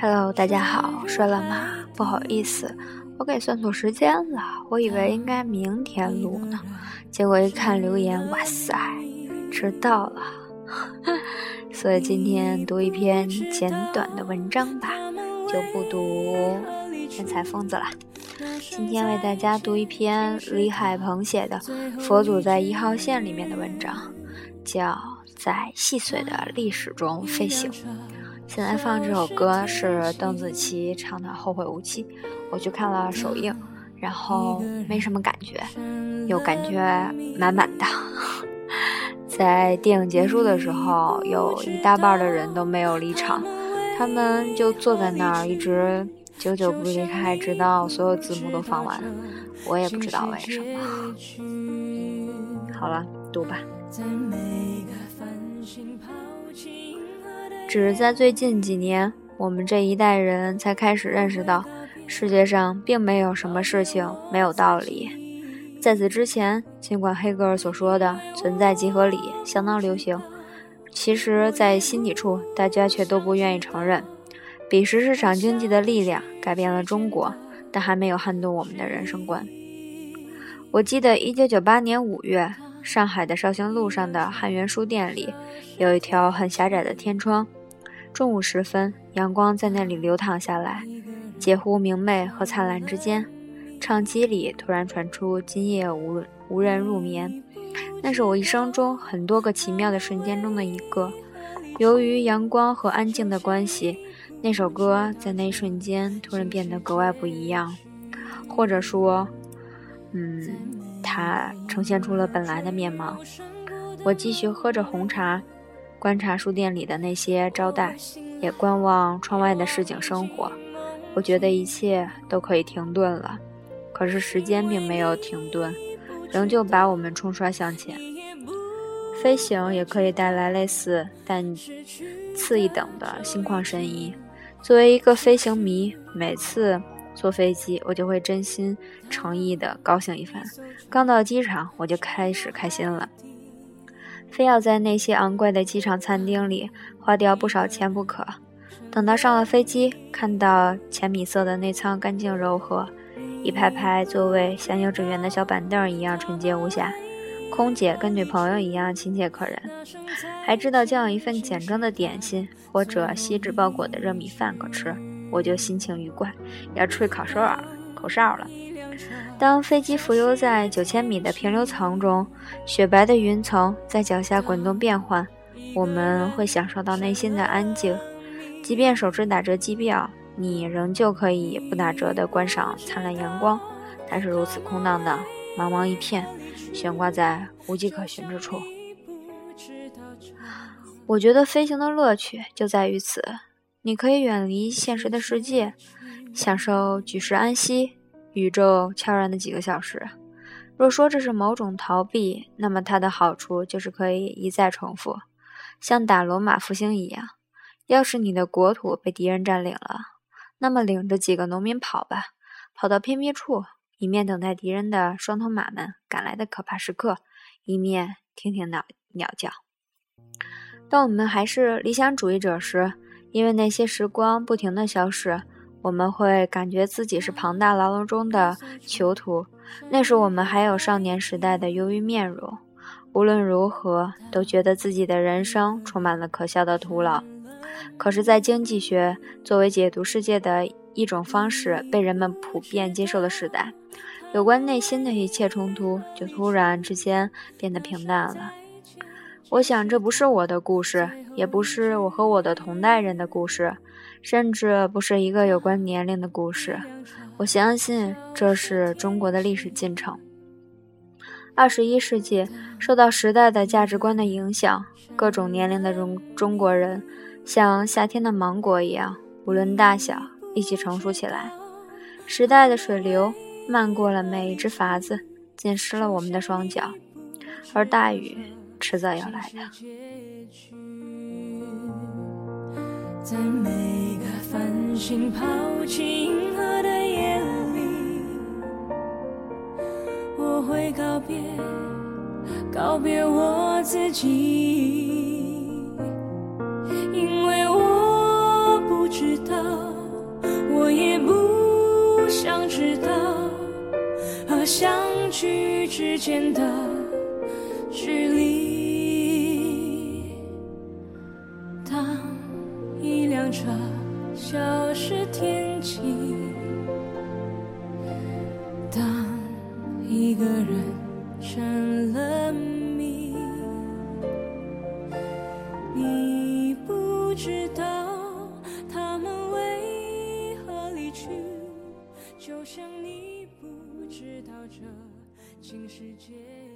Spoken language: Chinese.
Hello，大家好，睡了吗？不好意思，我给算错时间了，我以为应该明天录呢，结果一看留言，哇塞，迟到了，所以今天读一篇简短的文章吧，就不读天才疯子了。今天为大家读一篇李海鹏写的《佛祖在一号线》里面的文章，叫《在细碎的历史中飞行》。现在放这首歌是邓紫棋唱的《后会无期》，我去看了首映，然后没什么感觉，又感觉满满的。在电影结束的时候，有一大半的人都没有离场，他们就坐在那儿，一直久久不离开，直到所有字幕都放完。我也不知道为什么。好了，读吧。只是在最近几年，我们这一代人才开始认识到，世界上并没有什么事情没有道理。在此之前，尽管黑格尔所说的存在即合理相当流行，其实，在心底处，大家却都不愿意承认。彼时，市场经济的力量改变了中国，但还没有撼动我们的人生观。我记得1998年5月，上海的绍兴路上的汉源书店里，有一条很狭窄的天窗。中午时分，阳光在那里流淌下来，介乎明媚和灿烂之间。唱机里突然传出“今夜无无人入眠”，那是我一生中很多个奇妙的瞬间中的一个。由于阳光和安静的关系，那首歌在那一瞬间突然变得格外不一样，或者说，嗯，它呈现出了本来的面貌。我继续喝着红茶。观察书店里的那些招待，也观望窗外的市井生活。我觉得一切都可以停顿了，可是时间并没有停顿，仍旧把我们冲刷向前。飞行也可以带来类似但次一等的心旷神怡。作为一个飞行迷，每次坐飞机，我就会真心诚意地高兴一番。刚到机场，我就开始开心了。非要在那些昂贵的机场餐厅里花掉不少钱不可。等到上了飞机，看到浅米色的内舱干净柔和，一排排座位像幼稚园的小板凳一样纯洁无瑕，空姐跟女朋友一样亲切可人，还知道将有一份简装的点心或者锡纸包裹的热米饭可吃，我就心情愉快，要吹口哨儿口哨了。当飞机浮游在九千米的平流层中，雪白的云层在脚下滚动变换，我们会享受到内心的安静。即便手持打折机票，你仍旧可以不打折地观赏灿烂阳光。它是如此空荡荡，茫茫一片，悬挂在无迹可寻之处。我觉得飞行的乐趣就在于此：你可以远离现实的世界，享受举世安息。宇宙悄然的几个小时，若说这是某种逃避，那么它的好处就是可以一再重复，像打罗马复兴一样。要是你的国土被敌人占领了，那么领着几个农民跑吧，跑到偏僻处，一面等待敌人的双头马们赶来的可怕时刻，一面听听鸟鸟叫。当我们还是理想主义者时，因为那些时光不停的消逝。我们会感觉自己是庞大牢笼中的囚徒，那时我们还有少年时代的忧郁面容。无论如何，都觉得自己的人生充满了可笑的徒劳。可是，在经济学作为解读世界的一种方式被人们普遍接受的时代，有关内心的一切冲突就突然之间变得平淡了。我想，这不是我的故事，也不是我和我的同代人的故事。甚至不是一个有关年龄的故事。我相信这是中国的历史进程。二十一世纪受到时代的价值观的影响，各种年龄的中中国人像夏天的芒果一样，无论大小，一起成熟起来。时代的水流漫过了每一只筏子，浸湿了我们的双脚，而大雨迟早要来的。在每个繁星抛弃银河的夜里，我会告别，告别我自己，因为我不知知道，我也不想知道，和相聚之间的当一个人成了谜，你不知道他们为何离去，就像你不知道这竟是结。